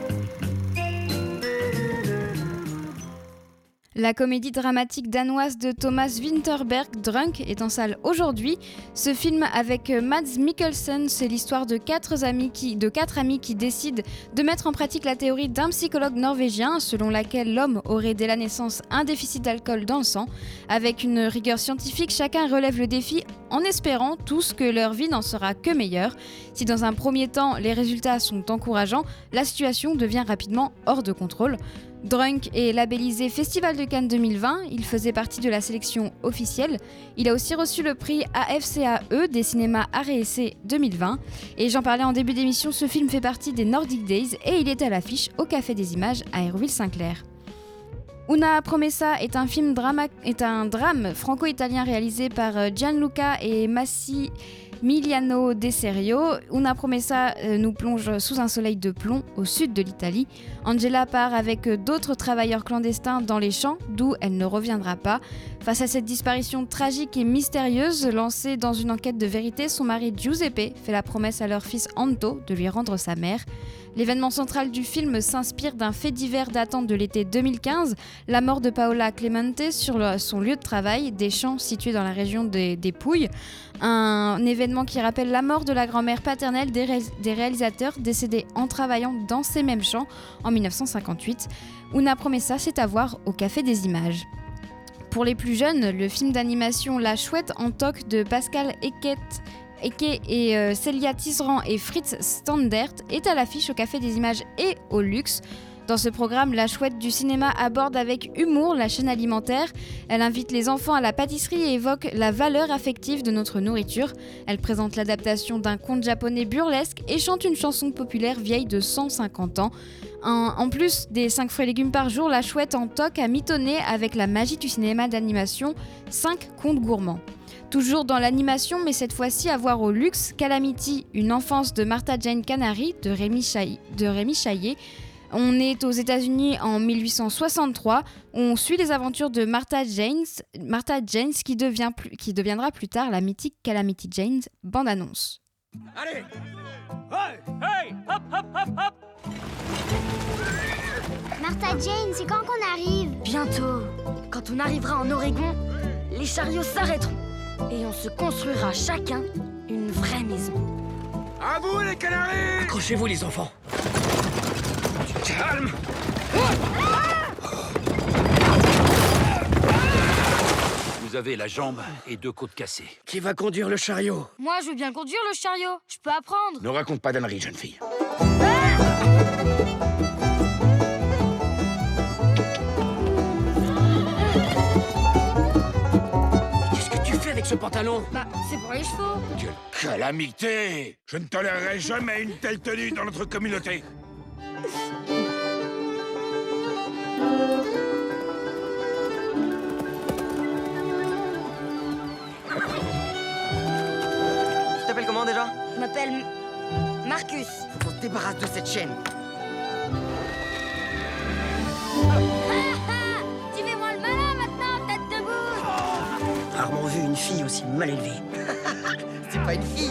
La comédie dramatique danoise de Thomas Winterberg, Drunk, est en salle aujourd'hui. Ce film avec Mads Mikkelsen, c'est l'histoire de quatre amis qui, de quatre amis qui décident de mettre en pratique la théorie d'un psychologue norvégien selon laquelle l'homme aurait dès la naissance un déficit d'alcool dans le sang. Avec une rigueur scientifique, chacun relève le défi en espérant tous que leur vie n'en sera que meilleure. Si dans un premier temps les résultats sont encourageants, la situation devient rapidement hors de contrôle. Drunk est labellisé Festival de Cannes 2020, il faisait partie de la sélection officielle. Il a aussi reçu le prix AFCAE des cinémas Essai 2020. Et j'en parlais en début d'émission, ce film fait partie des Nordic Days et il est à l'affiche au Café des Images à Hérouville-Saint-Clair. Una Promessa est un film est un drame franco-italien réalisé par euh, Gianluca et Massi Miliano De Serio. Una Promessa euh, nous plonge sous un soleil de plomb au sud de l'Italie. Angela part avec d'autres travailleurs clandestins dans les champs, d'où elle ne reviendra pas. Face à cette disparition tragique et mystérieuse, lancée dans une enquête de vérité, son mari Giuseppe fait la promesse à leur fils Anto de lui rendre sa mère. L'événement central du film s'inspire d'un fait divers datant de l'été 2015, la mort de Paola Clemente sur son lieu de travail, des champs situés dans la région des, Pouilles. Un événement qui rappelle la mort de la grand-mère paternelle des réalisateurs décédés en travaillant dans ces mêmes champs en 1958. Una Promessa, c'est à voir au Café des Images. Pour les plus jeunes, le film d'animation La Chouette en toque de Pascal Eckett Eke et euh, Celia Tisserand et Fritz Standert est à l'affiche au Café des Images et au Luxe. Dans ce programme, la chouette du cinéma aborde avec humour la chaîne alimentaire. Elle invite les enfants à la pâtisserie et évoque la valeur affective de notre nourriture. Elle présente l'adaptation d'un conte japonais burlesque et chante une chanson populaire vieille de 150 ans. En, plus des 5 fruits et légumes par jour, la chouette en toque a mitonné avec la magie du cinéma d'animation 5 contes gourmands. Toujours dans l'animation, mais cette fois-ci à voir au luxe, Calamity, une enfance de Martha Jane Canary de Rémi, Chaillet, de Rémi Chaillet. On est aux États-Unis en 1863. On suit les aventures de Martha James, Martha James qui, devient plus- qui deviendra plus tard la mythique Calamity James. Bande annonce. Allez Hey Hey Hop, hop, hop, hop Martha Jane, c'est quand qu'on arrive? Bientôt, quand on arrivera en Oregon, les chariots s'arrêteront et on se construira chacun une vraie maison. À vous les canaris Accrochez-vous les enfants. Calme Vous avez la jambe et deux côtes cassées. Qui va conduire le chariot? Moi, je veux bien conduire le chariot. Je peux apprendre. Ne raconte pas d'âneries, jeune fille. Avec ce pantalon Bah, c'est pour les chevaux. Quelle calamité Je ne tolérerai jamais une telle tenue dans notre communauté. Tu t'appelles comment déjà? Je m'appelle Marcus. Faut qu'on se débarrasse de cette chaîne. Tu Rarement vu une fille aussi mal élevée. C'est pas une fille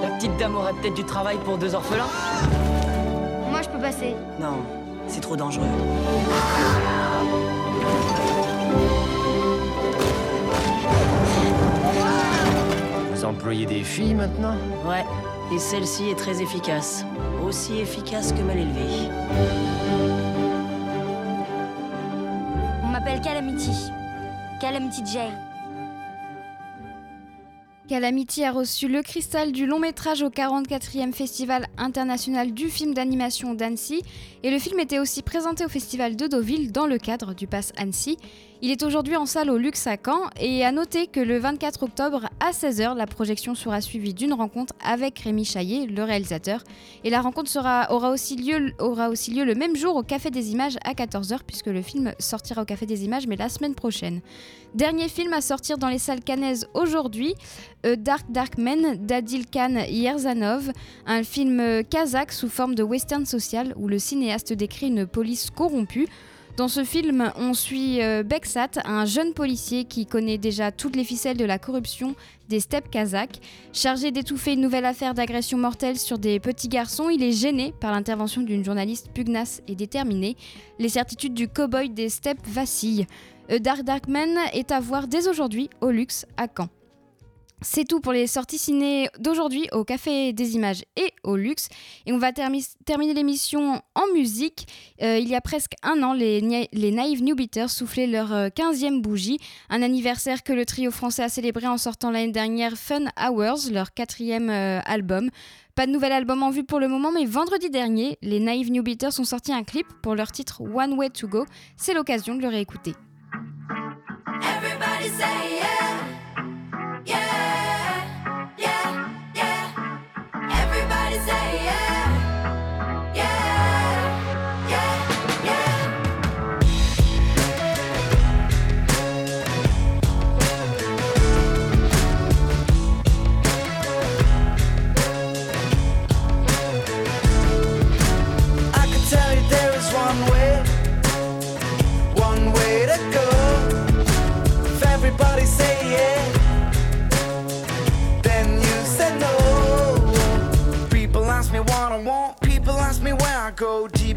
La petite dame aurait peut-être du travail pour deux orphelins Moi, je peux passer. Non, c'est trop dangereux. Vous employez des filles maintenant? Ouais, et celle-ci est très efficace. Aussi efficace que mal élevée. On m'appelle Calamity. Calamity a reçu le cristal du long métrage au 44e Festival international du film d'animation d'Annecy et le film était aussi présenté au Festival de Deauville dans le cadre du Pass Annecy. Il est aujourd'hui en salle au Luxe à Caen et à noter que le 24 octobre à 16h, la projection sera suivie d'une rencontre avec Rémi Chaillet, le réalisateur. Et la rencontre aura, aussi lieu, le même jour au Café des Images à 14h puisque le film sortira au Café des Images mais la semaine prochaine. Dernier film à sortir dans les salles canaises aujourd'hui, Dark Dark Men d'Adil Khan Yerzanov, un film euh, kazakh sous forme de western social où le cinéaste décrit une police corrompue. Dans ce film, on suit euh, Beksat, un jeune policier qui connaît déjà toutes les ficelles de la corruption des steppes kazakhs. Chargé d'étouffer une nouvelle affaire d'agression mortelle sur des petits garçons, il est gêné par l'intervention d'une journaliste pugnace et déterminée. Les certitudes du cow-boy des steppes vacillent. A Dark Dark Man est à voir dès aujourd'hui au luxe à Caen. C'est tout pour les sorties ciné d'aujourd'hui au Café des Images et au Luxe. Et on va termi- terminer l'émission en musique. Euh, il y a presque un an, les, les Naive New Beaters soufflaient leur euh, 15e bougie. Un anniversaire que le trio français a célébré en sortant l'année dernière Fun Hours, leur quatrième euh, album. Pas de nouvel album en vue pour le moment, mais vendredi dernier, les Naive New Beaters ont sorti un clip pour leur titre One Way to Go. C'est l'occasion de le réécouter. Everybody say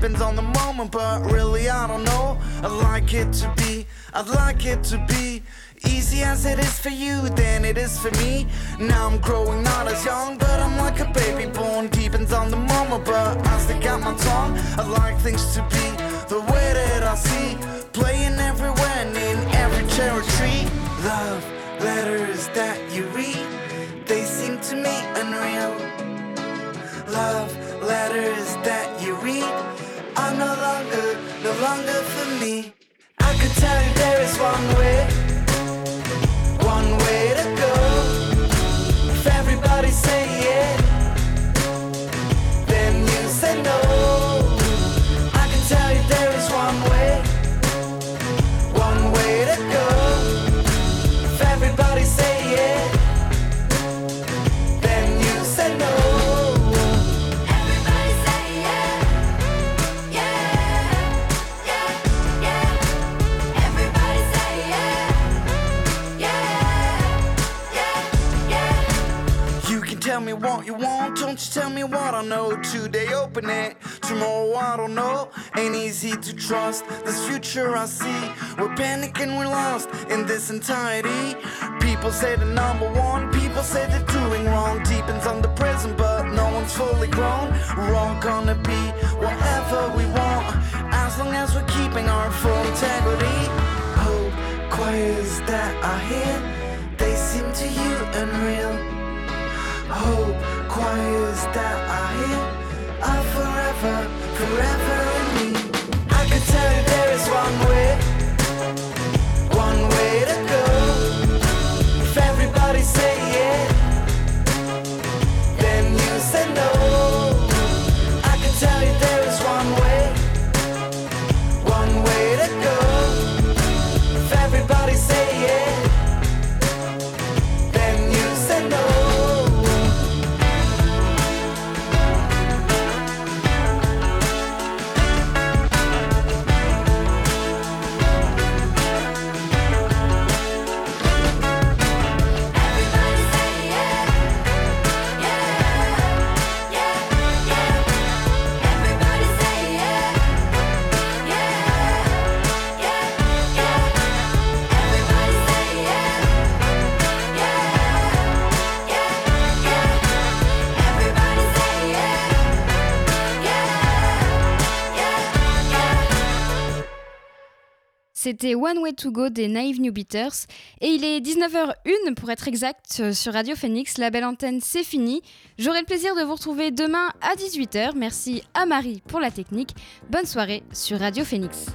go. Deepens on the moment, but really I don't know. I'd like it to be, I'd like it to be. Easy as it is for you, then it is for me. Now I'm growing not as young, but I'm like a baby born. Deepens on the moment, but I still got my tongue. I like things to be the way that I see. Playing everywhere and in every territory. Love letters that you read, they seem to me unreal. Love letters that you read no longer, no longer for me. I could tell you there is one way, one way to go. If everybody say tell me what you want, don't you tell me what I know. Today open it, tomorrow I don't know. Ain't easy to trust this future I see. We're panicking, we're lost in this entirety. People say the number one, people say they're doing wrong. Deepens on the present, but no one's fully grown. We're all gonna be whatever we want, as long as we're keeping our full integrity. Hope choirs that I hear, they seem to you unreal. Hope choirs that I hear are forever, forever in me. I could tell you there is one way, one way to go. C'était One Way to Go des Naive New Beaters. Et il est 19h01 pour être exact euh, sur Radio Phoenix. La belle antenne, c'est fini. J'aurai le plaisir de vous retrouver demain à 18h. Merci à Marie pour la technique. Bonne soirée sur Radio Phoenix.